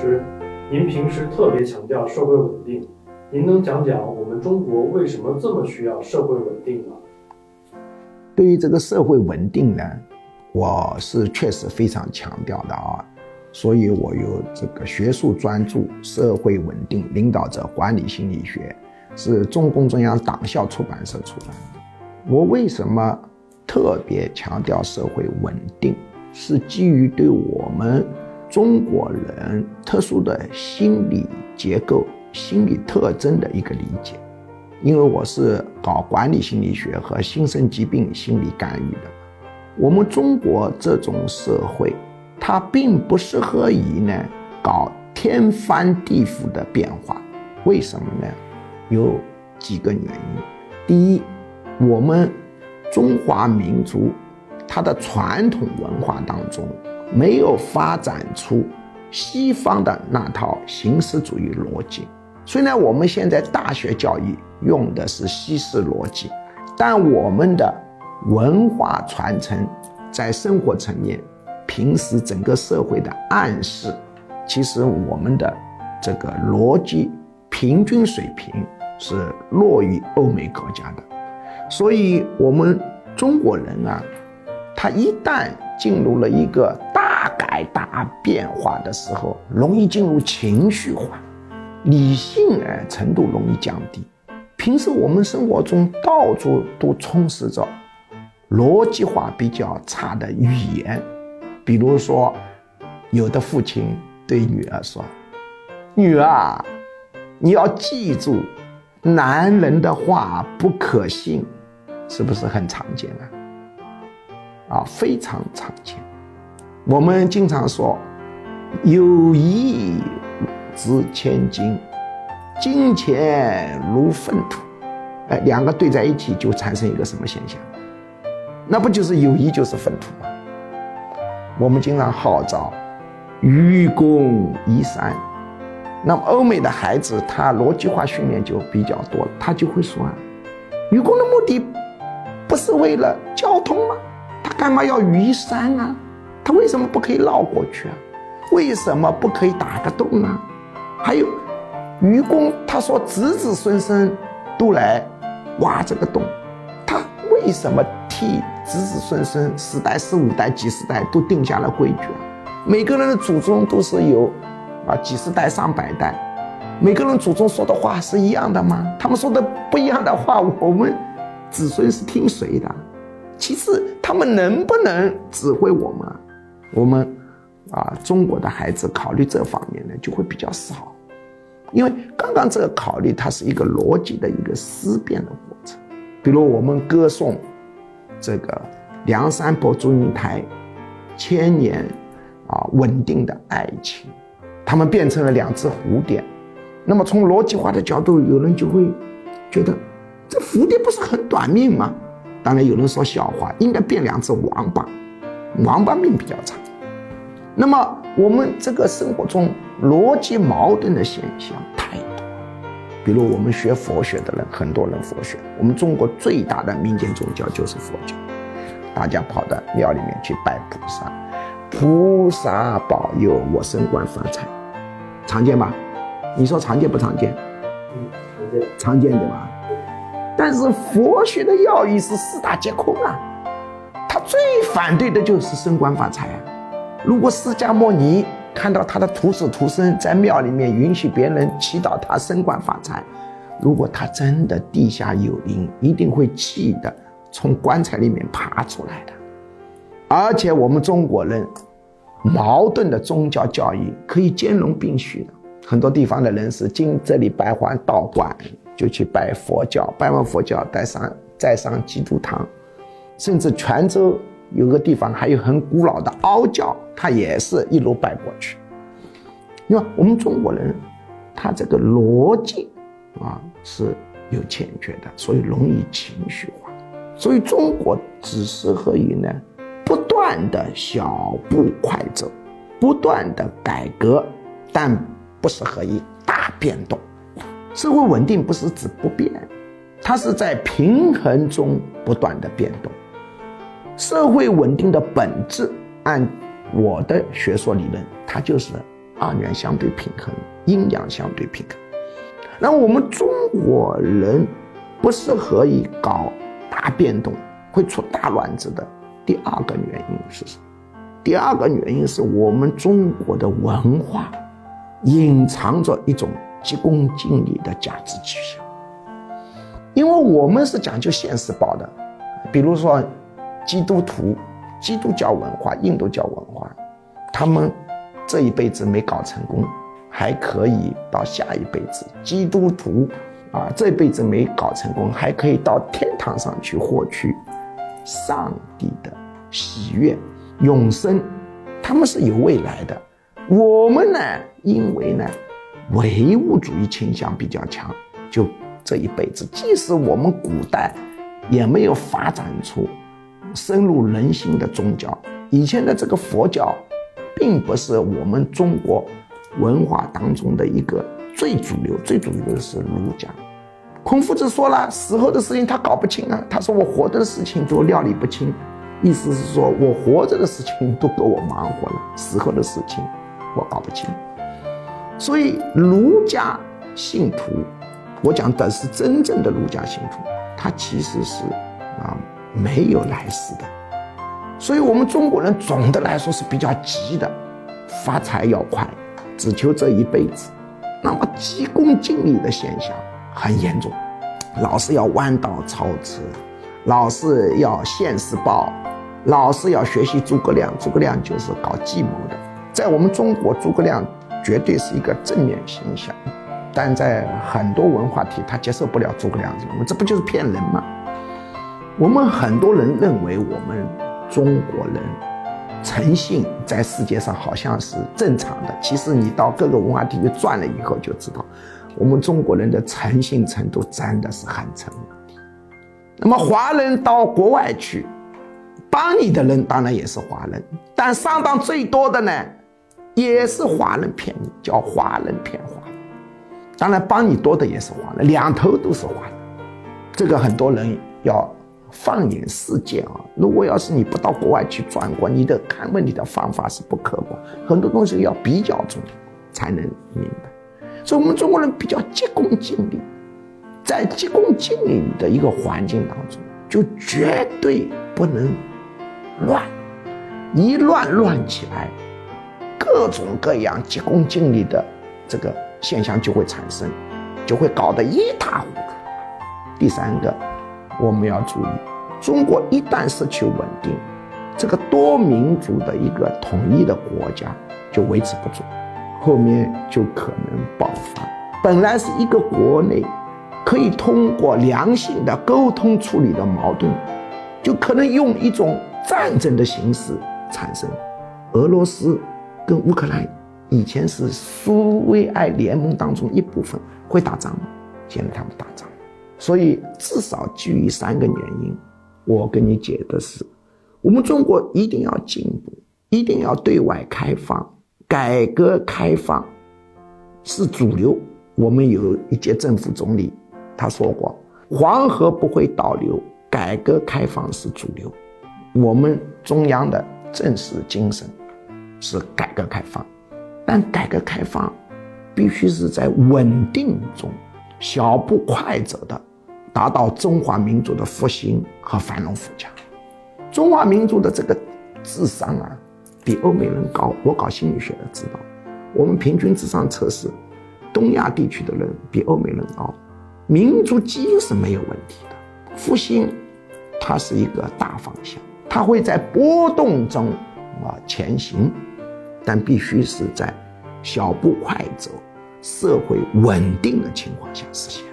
师，您平时特别强调社会稳定，您能讲讲我们中国为什么这么需要社会稳定吗？对于这个社会稳定呢，我是确实非常强调的啊，所以我有这个学术专著《社会稳定领导者管理心理学》，是中共中央党校出版社出版的。我为什么特别强调社会稳定？是基于对我们中国人特殊的心理结构、心理特征的一个理解，因为我是搞管理心理学和新生疾病心理干预的。我们中国这种社会，它并不适合于呢搞天翻地覆的变化。为什么呢？有几个原因。第一，我们中华民族。它的传统文化当中没有发展出西方的那套形式主义逻辑。虽然我们现在大学教育用的是西式逻辑，但我们的文化传承在生活层面、平时整个社会的暗示，其实我们的这个逻辑平均水平是弱于欧美国家的。所以，我们中国人啊。他一旦进入了一个大改大变化的时候，容易进入情绪化，理性呃程度容易降低。平时我们生活中到处都充斥着逻辑化比较差的语言，比如说，有的父亲对女儿说：“女儿，你要记住，男人的话不可信。”是不是很常见啊？啊，非常常见。我们经常说，友谊值千金，金钱如粪土。哎，两个对在一起就产生一个什么现象？那不就是友谊就是粪土吗？我们经常号召愚公移山。那么欧美的孩子，他逻辑化训练就比较多，他就会说啊，愚公的目的不是为了交通吗？他干嘛要移山啊？他为什么不可以绕过去啊？为什么不可以打个洞呢？还有，愚公他说子子孙孙都来挖这个洞，他为什么替子子孙孙十代、十五代、几十代都定下了规矩？每个人的祖宗都是有啊几十代、上百代，每个人祖宗说的话是一样的吗？他们说的不一样的话，我们子孙是听谁的？其次，他们能不能指挥我们？啊我们啊，中国的孩子考虑这方面呢，就会比较少，因为刚刚这个考虑，它是一个逻辑的一个思辨的过程。比如我们歌颂这个梁山伯祝英台千年啊稳定的爱情，他们变成了两只蝴蝶。那么从逻辑化的角度，有人就会觉得，这蝴蝶不是很短命吗？当然有人说笑话，应该变两只王八，王八命比较长。那么我们这个生活中逻辑矛盾的现象太多，比如我们学佛学的人，很多人佛学，我们中国最大的民间宗教就是佛教，大家跑到庙里面去拜菩萨，菩萨保佑我升官发财，常见吧？你说常见不常见？嗯，常见，常见对吧？但是佛学的要义是四大皆空啊，他最反对的就是升官发财啊。如果释迦牟尼看到他的徒子徒孙在庙里面允许别人祈祷他升官发财，如果他真的地下有灵，一定会气得从棺材里面爬出来的。而且我们中国人矛盾的宗教教育可以兼容并蓄的，很多地方的人是经这里拜还道观。就去拜佛教，拜完佛教再上再上基督堂，甚至泉州有个地方还有很古老的凹教，它也是一路拜过去。因为我们中国人，他这个逻辑啊是有欠缺的，所以容易情绪化。所以中国只适合于呢不断的小步快走，不断的改革，但不适合于大变动。社会稳定不是指不变，它是在平衡中不断的变动。社会稳定的本质，按我的学说理论，它就是二元相对平衡，阴阳相对平衡。那我们中国人不适合于搞大变动，会出大乱子的。第二个原因是什么？第二个原因是我们中国的文化隐藏着一种急功近利的价值取向，因为我们是讲究现世报的。比如说，基督徒、基督教文化、印度教文化，他们这一辈子没搞成功，还可以到下一辈子；基督徒啊，这辈子没搞成功，还可以到天堂上去获取上帝的喜悦。永生，他们是有未来的。我们呢，因为呢，唯物主义倾向比较强，就这一辈子，即使我们古代也没有发展出深入人心的宗教。以前的这个佛教，并不是我们中国文化当中的一个最主流。最主流的是儒家。孔夫子说了，死后的事情他搞不清啊。他说我活着的事情都料理不清。意思是说，我活着的事情都给我忙活了，死后的事情我搞不清。所以儒家信徒，我讲的是真正的儒家信徒，他其实是啊没有来世的。所以我们中国人总的来说是比较急的，发财要快，只求这一辈子。那么急功近利的现象很严重，老是要弯道超车，老是要现世报。老是要学习诸葛亮，诸葛亮就是搞计谋的。在我们中国，诸葛亮绝对是一个正面形象，但在很多文化体，他接受不了诸葛亮这种，这不就是骗人吗？我们很多人认为我们中国人诚信在世界上好像是正常的，其实你到各个文化地区转了以后就知道，我们中国人的诚信程度真的是很成问题那么华人到国外去。帮你的人当然也是华人，但上当最多的呢，也是华人骗你，叫华人骗华。当然帮你多的也是华人，两头都是华人。这个很多人要放眼世界啊，如果要是你不到国外去转过，你的看问题的方法是不客观，很多东西要比较中才能明白。所以我们中国人比较急功近利，在急功近利的一个环境当中，就绝对不能。乱，一乱乱起来，各种各样急功近利的这个现象就会产生，就会搞得一塌糊涂。第三个，我们要注意，中国一旦失去稳定，这个多民族的一个统一的国家就维持不住，后面就可能爆发。本来是一个国内可以通过良性的沟通处理的矛盾，就可能用一种。战争的形式产生，俄罗斯跟乌克兰以前是苏维埃联盟当中一部分，会打仗吗？现在他们打仗，所以至少基于三个原因，我跟你解的是，我们中国一定要进步，一定要对外开放，改革开放是主流。我们有一届政府总理他说过，黄河不会倒流，改革开放是主流。我们中央的正式精神是改革开放，但改革开放必须是在稳定中小步快走的，达到中华民族的复兴和繁荣富强。中华民族的这个智商啊，比欧美人高。我搞心理学的知道，我们平均智商测试，东亚地区的人比欧美人高。民族基因是没有问题的，复兴它是一个大方向。它会在波动中啊前行，但必须是在小步快走、社会稳定的情况下实现。